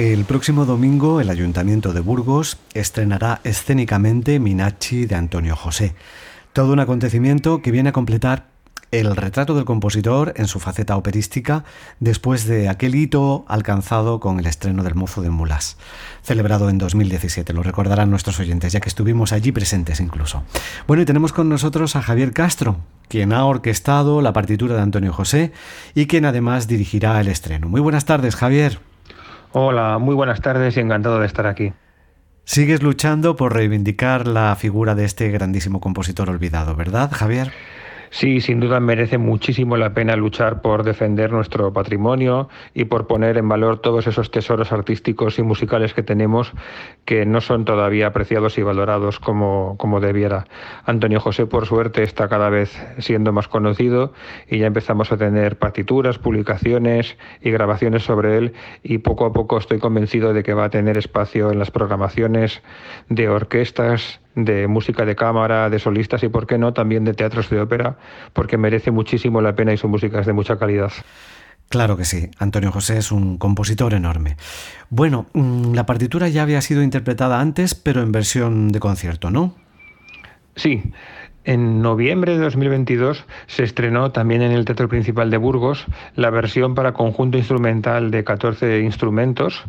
El próximo domingo el Ayuntamiento de Burgos estrenará escénicamente Minachi de Antonio José. Todo un acontecimiento que viene a completar el retrato del compositor en su faceta operística después de aquel hito alcanzado con el estreno del Mozo de Mulas, celebrado en 2017. Lo recordarán nuestros oyentes, ya que estuvimos allí presentes incluso. Bueno, y tenemos con nosotros a Javier Castro, quien ha orquestado la partitura de Antonio José y quien además dirigirá el estreno. Muy buenas tardes, Javier. Hola, muy buenas tardes y encantado de estar aquí. Sigues luchando por reivindicar la figura de este grandísimo compositor olvidado, ¿verdad, Javier? Sí, sin duda merece muchísimo la pena luchar por defender nuestro patrimonio y por poner en valor todos esos tesoros artísticos y musicales que tenemos que no son todavía apreciados y valorados como, como debiera. Antonio José, por suerte, está cada vez siendo más conocido y ya empezamos a tener partituras, publicaciones y grabaciones sobre él y poco a poco estoy convencido de que va a tener espacio en las programaciones de orquestas de música de cámara, de solistas y, por qué no, también de teatros de ópera, porque merece muchísimo la pena y su música es de mucha calidad. Claro que sí, Antonio José es un compositor enorme. Bueno, mm, la partitura ya había sido interpretada antes, pero en versión de concierto, ¿no? Sí, en noviembre de 2022 se estrenó también en el Teatro Principal de Burgos la versión para conjunto instrumental de 14 instrumentos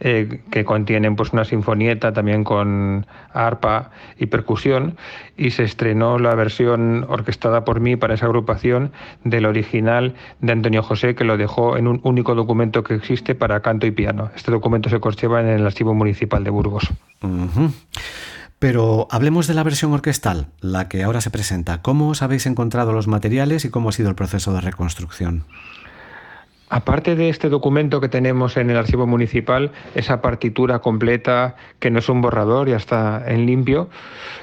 eh, que contienen pues, una sinfonieta también con arpa y percusión y se estrenó la versión orquestada por mí para esa agrupación del original de Antonio José que lo dejó en un único documento que existe para canto y piano. Este documento se conserva en el Archivo Municipal de Burgos. Pero hablemos de la versión orquestal, la que ahora se presenta. ¿Cómo os habéis encontrado los materiales y cómo ha sido el proceso de reconstrucción? Aparte de este documento que tenemos en el archivo municipal, esa partitura completa, que no es un borrador, ya está en limpio,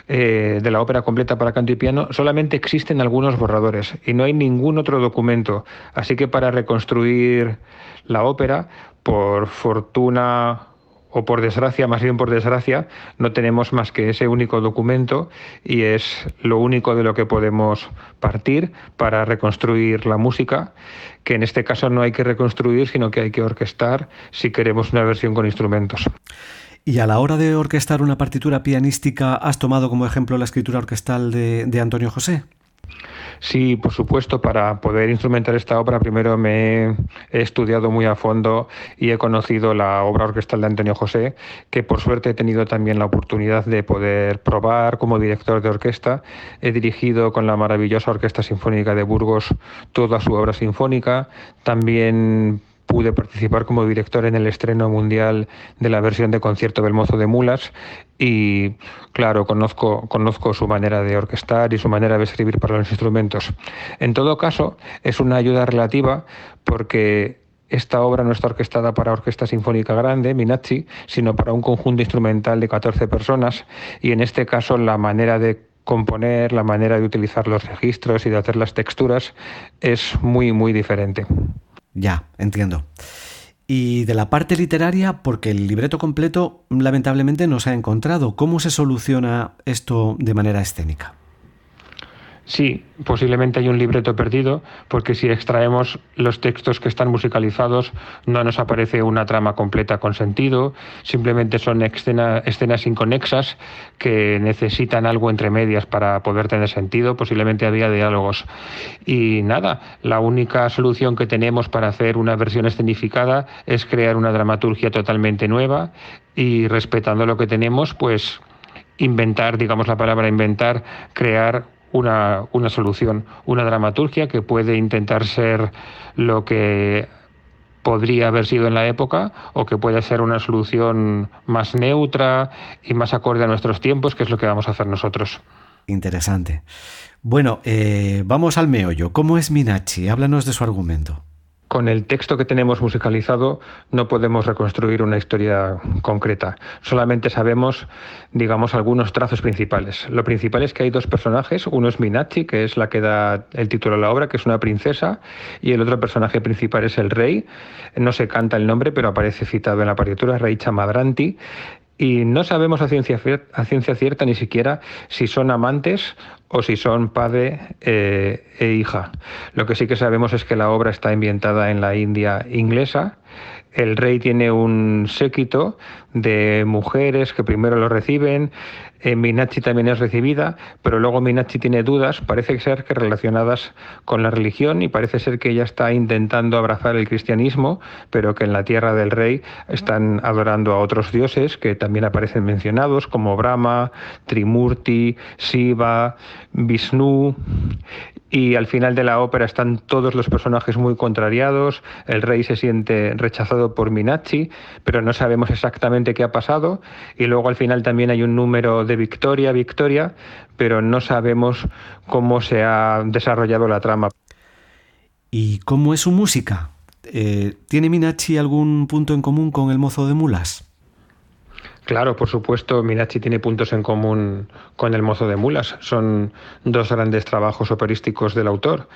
eh, de la ópera completa para canto y piano, solamente existen algunos borradores y no hay ningún otro documento. Así que para reconstruir la ópera, por fortuna o por desgracia, más bien por desgracia, no tenemos más que ese único documento y es lo único de lo que podemos partir para reconstruir la música, que en este caso no hay que reconstruir, sino que hay que orquestar si queremos una versión con instrumentos. Y a la hora de orquestar una partitura pianística, ¿has tomado como ejemplo la escritura orquestal de, de Antonio José? Sí, por supuesto, para poder instrumentar esta obra primero me he estudiado muy a fondo y he conocido la obra orquestal de Antonio José, que por suerte he tenido también la oportunidad de poder probar como director de orquesta. He dirigido con la maravillosa Orquesta Sinfónica de Burgos toda su obra sinfónica. También pude participar como director en el estreno mundial de la versión de concierto del Mozo de Mulas y claro, conozco, conozco su manera de orquestar y su manera de escribir para los instrumentos. En todo caso, es una ayuda relativa porque esta obra no está orquestada para orquesta sinfónica grande, Minazzi, sino para un conjunto instrumental de 14 personas y en este caso la manera de componer, la manera de utilizar los registros y de hacer las texturas es muy, muy diferente. Ya, entiendo. Y de la parte literaria, porque el libreto completo lamentablemente no se ha encontrado. ¿Cómo se soluciona esto de manera escénica? Sí, posiblemente hay un libreto perdido, porque si extraemos los textos que están musicalizados, no nos aparece una trama completa con sentido, simplemente son escenas inconexas que necesitan algo entre medias para poder tener sentido, posiblemente había diálogos. Y nada, la única solución que tenemos para hacer una versión escenificada es crear una dramaturgia totalmente nueva y respetando lo que tenemos, pues inventar, digamos la palabra inventar, crear una, una solución, una dramaturgia que puede intentar ser lo que podría haber sido en la época o que puede ser una solución más neutra y más acorde a nuestros tiempos, que es lo que vamos a hacer nosotros. Interesante. Bueno, eh, vamos al meollo. ¿Cómo es Minachi? Háblanos de su argumento con el texto que tenemos musicalizado no podemos reconstruir una historia concreta. Solamente sabemos, digamos, algunos trazos principales. Lo principal es que hay dos personajes. Uno es Minachi, que es la que da el título a la obra, que es una princesa, y el otro personaje principal es el rey. No se canta el nombre, pero aparece citado en la partitura, Rey Chamadranti y no sabemos a ciencia, a ciencia cierta ni siquiera si son amantes o si son padre eh, e hija. Lo que sí que sabemos es que la obra está ambientada en la India inglesa El rey tiene un séquito de mujeres que primero lo reciben, eh, Minachi también es recibida, pero luego Minachi tiene dudas, parece ser que relacionadas con la religión y parece ser que ella está intentando abrazar el cristianismo, pero que en la tierra del rey están adorando a otros dioses que también aparecen mencionados como Brahma, Trimurti, Shiva, Vishnu y al final de la ópera están todos los personajes muy contrariados, el rey se siente rechazado por Minachi, pero no sabemos exactamente qué ha pasado, y luego al final también hay un número de victoria, victoria, pero no sabemos cómo se ha desarrollado la trama. ¿Y cómo es su música? Eh, ¿Tiene Minachi algún punto en común con el mozo de mulas? Claro, por supuesto, Minachi tiene puntos en común con El mozo de mulas. Son dos grandes trabajos operísticos del autor,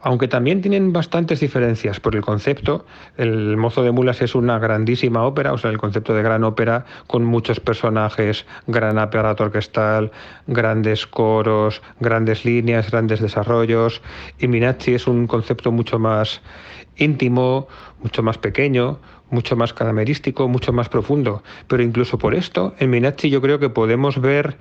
aunque también tienen bastantes diferencias por el concepto. El mozo de mulas es una grandísima ópera, o sea, el concepto de gran ópera con muchos personajes, gran aparato orquestal, grandes coros, grandes líneas, grandes desarrollos. Y Minachi es un concepto mucho más íntimo, mucho más pequeño, mucho más cadamerístico, mucho más profundo. Pero incluso por esto, en Minacci yo creo que podemos ver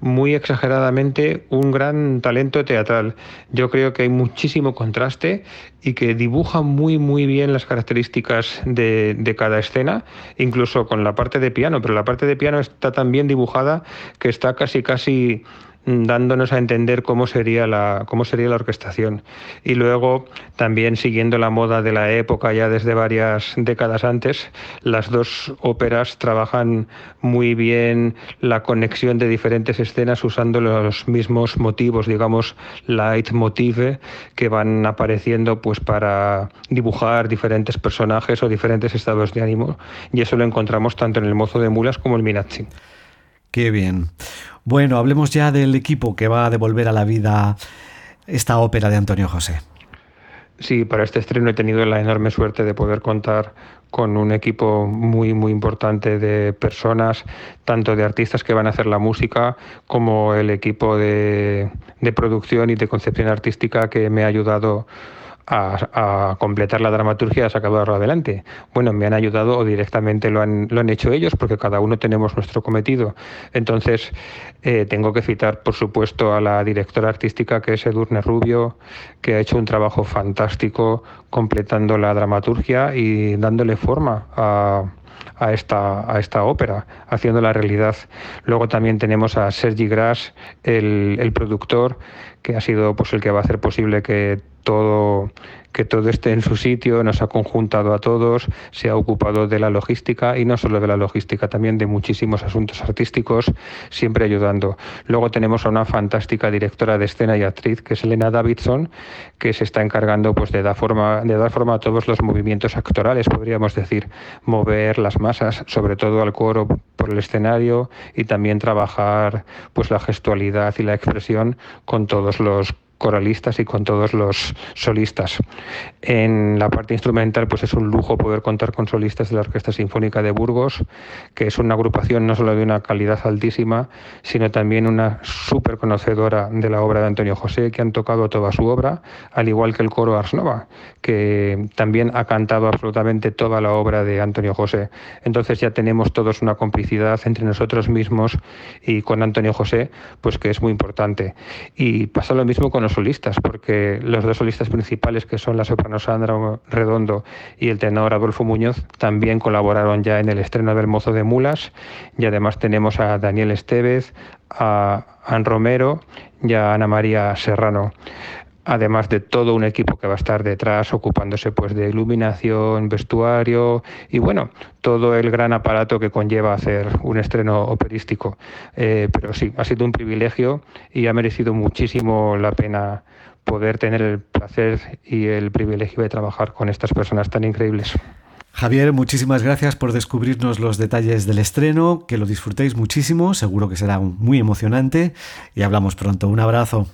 muy exageradamente un gran talento teatral. Yo creo que hay muchísimo contraste y que dibuja muy muy bien las características de, de cada escena, incluso con la parte de piano, pero la parte de piano está tan bien dibujada que está casi casi dándonos a entender cómo sería la cómo sería la orquestación y luego también siguiendo la moda de la época ya desde varias décadas antes las dos óperas trabajan muy bien la conexión de diferentes escenas usando los mismos motivos digamos leitmotive que van apareciendo pues para dibujar diferentes personajes o diferentes estados de ánimo y eso lo encontramos tanto en el mozo de mulas como el Minazzi. Qué bien. Bueno, hablemos ya del equipo que va a devolver a la vida esta ópera de Antonio José. Sí, para este estreno he tenido la enorme suerte de poder contar con un equipo muy, muy importante de personas, tanto de artistas que van a hacer la música, como el equipo de, de producción y de concepción artística que me ha ayudado a, completar la dramaturgia y a sacarlo adelante. Bueno, me han ayudado o directamente lo han, lo han hecho ellos porque cada uno tenemos nuestro cometido. Entonces, eh, tengo que citar, por supuesto, a la directora artística que es Edurne Rubio, que ha hecho un trabajo fantástico completando la dramaturgia y dándole forma a a esta, a esta ópera, haciendo la realidad. Luego también tenemos a Sergi Gras, el, el productor, que ha sido pues, el que va a hacer posible que todo que todo esté en su sitio, nos ha conjuntado a todos, se ha ocupado de la logística y no solo de la logística, también de muchísimos asuntos artísticos, siempre ayudando. Luego tenemos a una fantástica directora de escena y actriz, que es Elena Davidson, que se está encargando pues, de, dar forma, de dar forma a todos los movimientos actorales, podríamos decir, mover las masas, sobre todo al coro por el escenario y también trabajar pues, la gestualidad y la expresión con todos los coralistas y con todos los solistas. En la parte instrumental, pues es un lujo poder contar con solistas de la Orquesta Sinfónica de Burgos, que es una agrupación no solo de una calidad altísima, sino también una súper conocedora de la obra de Antonio José, que han tocado toda su obra, al igual que el coro Ars Nova, que también ha cantado absolutamente toda la obra de Antonio José. Entonces ya tenemos todos una complicidad entre nosotros mismos y con Antonio José, pues que es muy importante. Y pasa lo mismo con los solistas, porque los dos solistas principales, que son la soprano Sandra Redondo y el tenor Adolfo Muñoz, también colaboraron ya en el estreno del Mozo de Mulas, y además tenemos a Daniel Estevez, a Ann Romero y a Ana María Serrano además de todo un equipo que va a estar detrás ocupándose pues de iluminación, vestuario y bueno, todo el gran aparato que conlleva hacer un estreno operístico. Eh, pero sí, ha sido un privilegio y ha merecido muchísimo la pena poder tener el placer y el privilegio de trabajar con estas personas tan increíbles. Javier, muchísimas gracias por descubrirnos los detalles del estreno, que lo disfrutéis muchísimo, seguro que será muy emocionante y hablamos pronto. Un abrazo.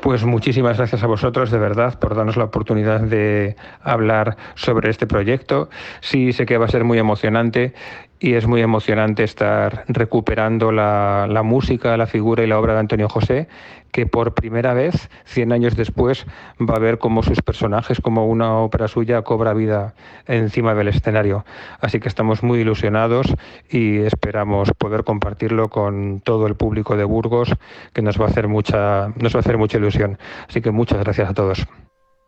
Pues muchísimas gracias a vosotros, de verdad, por darnos la oportunidad de hablar sobre este proyecto. Sí, sé que va a ser muy emocionante y es muy emocionante estar recuperando la, la, música, la figura y la obra de Antonio José, que por primera vez, 100 años después, va a ver cómo sus personajes, como una ópera suya, cobra vida encima del escenario. Así que estamos muy ilusionados y esperamos poder compartirlo con todo el público de Burgos, que nos va a hacer mucha, nos va a hacer mucha ilusión. Así que muchas gracias a todos.